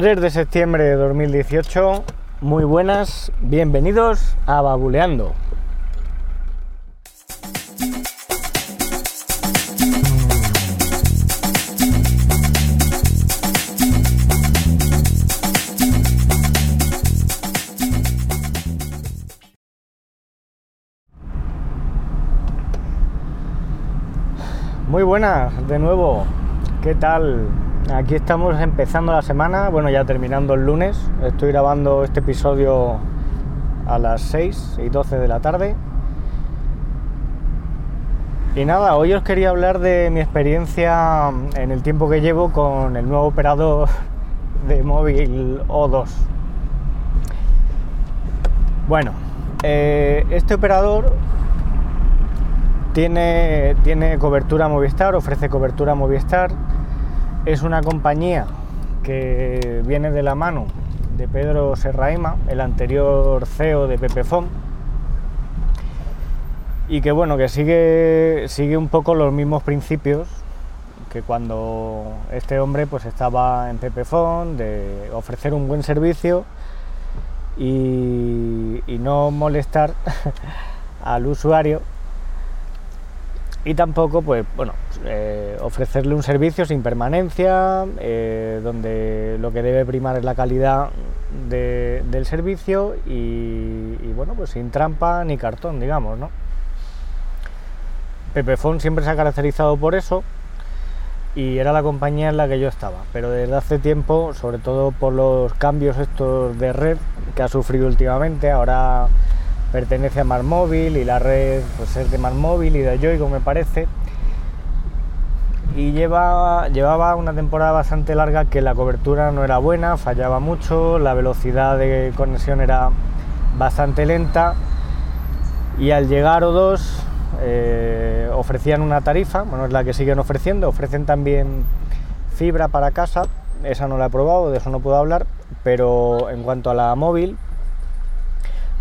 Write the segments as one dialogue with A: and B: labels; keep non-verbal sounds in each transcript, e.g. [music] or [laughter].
A: 3 de septiembre de 2018. Muy buenas, bienvenidos a Babuleando. Muy buenas, de nuevo. ¿Qué tal? Aquí estamos empezando la semana, bueno, ya terminando el lunes. Estoy grabando este episodio a las 6 y 12 de la tarde. Y nada, hoy os quería hablar de mi experiencia en el tiempo que llevo con el nuevo operador de móvil O2. Bueno, eh, este operador tiene, tiene cobertura Movistar, ofrece cobertura Movistar. Es una compañía que viene de la mano de Pedro Serraima, el anterior CEO de Pepefon, y que bueno, que sigue, sigue un poco los mismos principios que cuando este hombre pues estaba en Pepefon, de ofrecer un buen servicio y, y no molestar [laughs] al usuario y tampoco pues bueno eh, ofrecerle un servicio sin permanencia eh, donde lo que debe primar es la calidad de- del servicio y, y, bueno pues sin trampa ni cartón digamos no Pepefon siempre se ha caracterizado por eso y era la compañía en la que yo estaba pero desde hace tiempo sobre todo por los cambios estos de red que ha sufrido últimamente ahora pertenece a Marmóvil y la red pues es de Marmóvil y de Yoigo me parece. Y lleva, llevaba una temporada bastante larga que la cobertura no era buena, fallaba mucho, la velocidad de conexión era bastante lenta y al llegar O2 eh, ofrecían una tarifa, bueno es la que siguen ofreciendo, ofrecen también fibra para casa, esa no la he probado, de eso no puedo hablar, pero en cuanto a la móvil,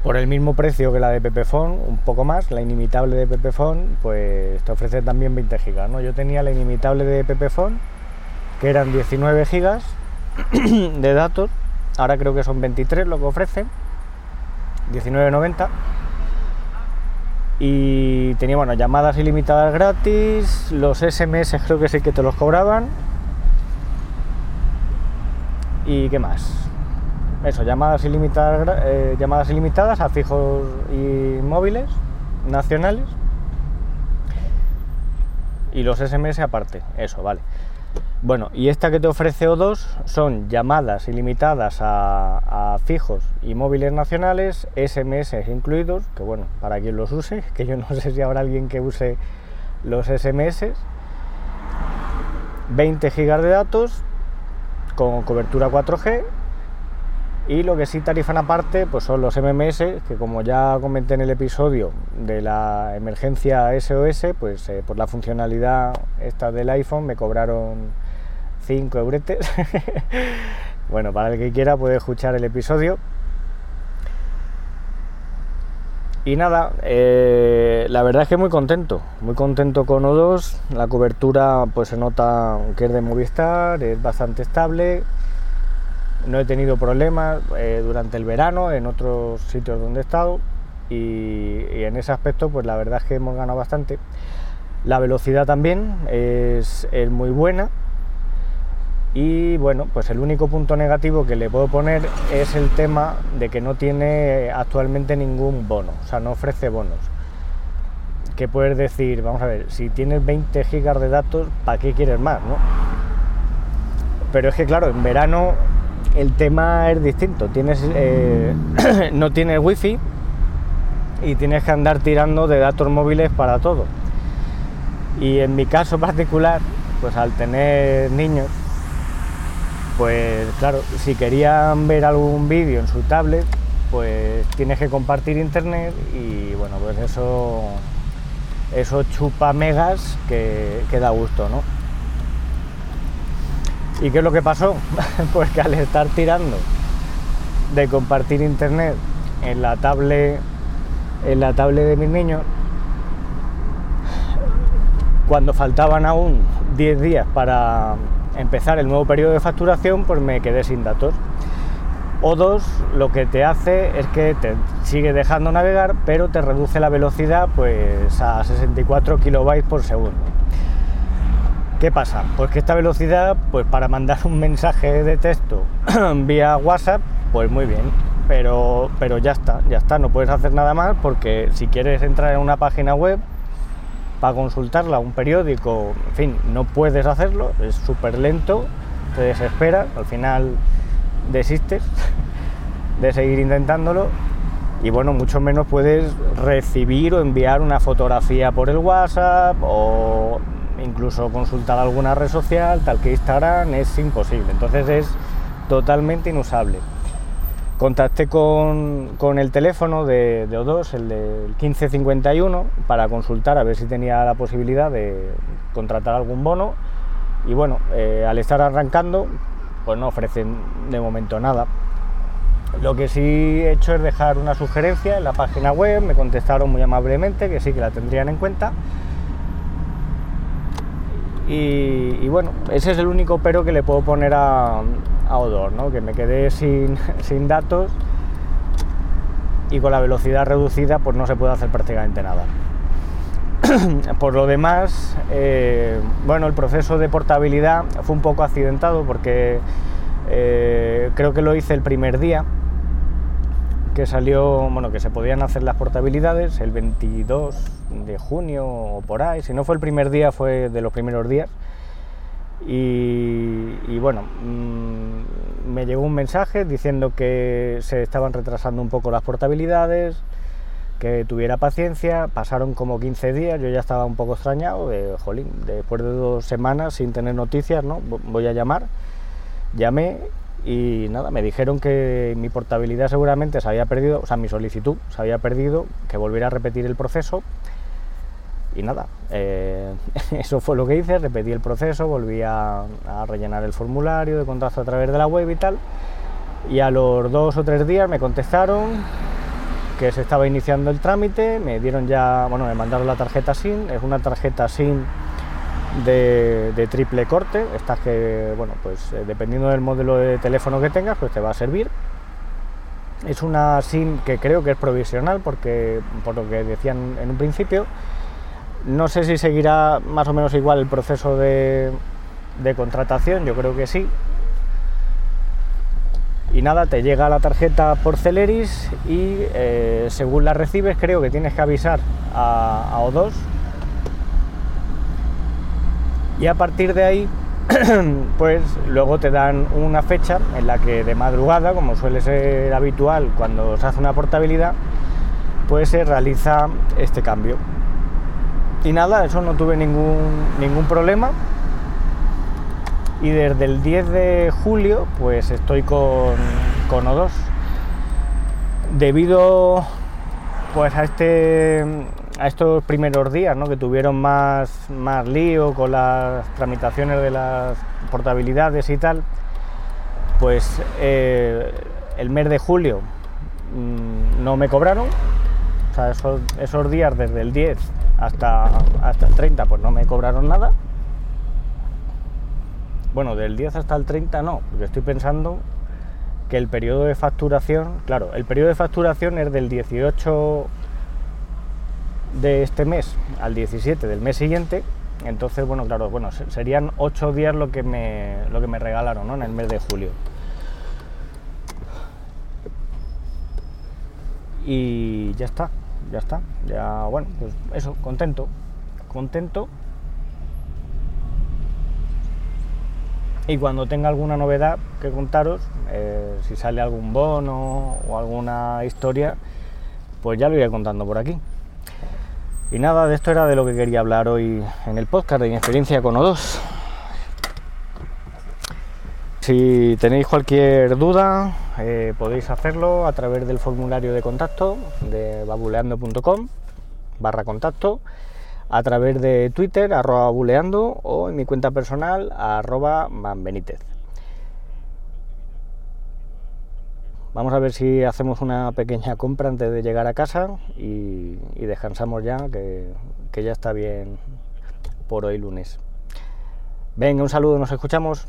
A: por el mismo precio que la de Pepefon, un poco más, la inimitable de Pepefon, pues te ofrece también 20 gigas, ¿no? Yo tenía la inimitable de Pepefon, que eran 19 gigas [clears throat] de datos, ahora creo que son 23 lo que ofrecen, 19.90 y tenía bueno llamadas ilimitadas gratis, los SMS creo que sí que te los cobraban y qué más. Eso, llamadas ilimitadas, eh, llamadas ilimitadas a fijos y móviles nacionales y los SMS aparte. Eso, vale. Bueno, y esta que te ofrece O2 son llamadas ilimitadas a, a fijos y móviles nacionales, SMS incluidos, que bueno, para quien los use, [laughs] que yo no sé si habrá alguien que use los SMS, 20 gigas de datos con cobertura 4G y lo que sí tarifan aparte pues son los MMS, que como ya comenté en el episodio de la emergencia SOS, pues eh, por la funcionalidad esta del iPhone me cobraron 5 euretes. [laughs] bueno, para el que quiera puede escuchar el episodio. Y nada, eh, la verdad es que muy contento, muy contento con O2, la cobertura pues se nota que es de Movistar, es bastante estable, no he tenido problemas eh, durante el verano en otros sitios donde he estado y, en ese aspecto pues la verdad es que hemos ganado bastante. La velocidad también es, es muy buena y bueno, pues el único punto negativo que le puedo poner es el tema de que no tiene actualmente ningún bono, o sea, no ofrece bonos. Que puedes decir, vamos a ver, si tienes 20 gigas de datos, ¿para qué quieres más, no? Pero es que claro, en verano el tema es distinto. Tienes, eh, [clears throat] no tienes wifi y tienes que andar tirando de datos móviles para todo. Y en mi caso [laughs] particular, pues al tener niños, pues claro, si querían ver algún vídeo en su tablet, pues tienes que compartir internet y bueno, pues eso, eso chupa megas que, que da gusto, ¿no? ¿Y qué es lo que pasó? [laughs] pues que al estar tirando de compartir internet en la tablet, en la tablet de mis niños, cuando faltaban aún 10 días para empezar el nuevo periodo de facturación, pues me quedé sin datos. O2 lo que te hace es que te sigue dejando navegar, pero te reduce la velocidad pues a 64 kilobytes por segundo. ¿Qué pasa? Pues que esta velocidad, pues para mandar un mensaje de texto [clears throat] vía WhatsApp, pues muy bien, pero, pero ya está, ya está, no puedes hacer nada más porque si quieres entrar en una página web para consultarla, un periódico, en fin, no puedes hacerlo, es súper lento, te desesperas, al final desistes [laughs] de seguir intentándolo. Y bueno, mucho menos puedes recibir o enviar una fotografía por el WhatsApp o incluso consultar alguna red social, tal que Instagram, es imposible. Entonces es totalmente inusable. Contacté con, el teléfono de, O2, el del 1551, para consultar a ver si tenía la posibilidad de contratar algún bono. Y bueno, eh, al estar arrancando, pues no ofrecen de momento nada. Lo que sí he hecho es dejar una sugerencia en la página web, me contestaron muy amablemente que sí que la tendrían en cuenta y, bueno, ese es el único pero que le puedo poner a, a Odor, ¿no? que me quedé sin, [laughs] sin, datos y con la velocidad reducida pues no se puede hacer prácticamente nada. [clears throat] Por lo demás, eh, bueno, el proceso de portabilidad fue un poco accidentado porque eh, creo que lo hice el primer día, que salió, bueno, que se podían hacer las portabilidades el 22 de junio o por ahí, si no fue el primer día, fue de los primeros días. Y, bueno, mm, me llegó un mensaje diciendo que se estaban retrasando un poco las portabilidades, que tuviera paciencia, pasaron como 15 días, yo ya estaba un poco extrañado, de, jolín, después de dos semanas sin tener noticias, ¿no? Voy a llamar, llamé y nada, me dijeron que mi portabilidad seguramente se había perdido, o sea, mi solicitud se había perdido, que volviera a repetir el proceso. Y nada, eh, [laughs] eso fue lo que hice, repetí el proceso, volví a, rellenar el formulario de contacto a través de la web y tal, y a los dos o tres días me contestaron que se estaba iniciando el trámite, me dieron ya, bueno, me mandaron la tarjeta SIM, es una tarjeta SIM de, triple corte, estas que, bueno, pues eh, dependiendo del modelo de teléfono que tengas, pues te va a servir. Es una SIM que creo que es provisional, porque por lo que decían en un principio, no sé si seguirá más o menos igual el proceso de, contratación, yo creo que sí. Y nada, te llega la tarjeta por Celeris y eh, según la recibes creo que tienes que avisar a, a O2 y a partir de ahí [clears throat] pues luego te dan una fecha en la que de madrugada, como suele ser habitual cuando se hace una portabilidad, pues se realiza este cambio. Y nada, eso no tuve ningún, ningún problema. Y desde el 10 de julio pues estoy con, con O2. Debido pues a este a estos primeros días, que tuvieron más, más lío con las tramitaciones de las portabilidades y tal, pues eh, el mes de julio mm, no me cobraron, o sea, esos, días desde el 10 hasta, hasta el 30 pues no me cobraron nada. Bueno, del 10 hasta el 30 no, porque estoy pensando que el periodo de facturación, claro, el periodo de facturación es del 18 de este mes al 17 del mes siguiente, entonces, bueno, claro, bueno, serían 8 días lo que me, lo que me regalaron en el mes de julio. Y ya está, ya está. Ya, bueno, pues eso, contento. Contento. Y cuando tenga alguna novedad que contaros, eh, si sale algún bono o alguna historia, pues ya lo iré contando por aquí. Y nada, de esto era de lo que quería hablar hoy en el podcast, de mi experiencia con O2. Si tenéis cualquier duda, eh, podéis hacerlo a través del formulario de contacto de babuleando.com barra contacto, a través de Twitter, arroba babuleando, o en mi cuenta personal, arroba manbenítez. Vamos a ver si hacemos una pequeña compra antes de llegar a casa y, descansamos ya, que, ya está bien por hoy lunes. Venga, un saludo, nos escuchamos.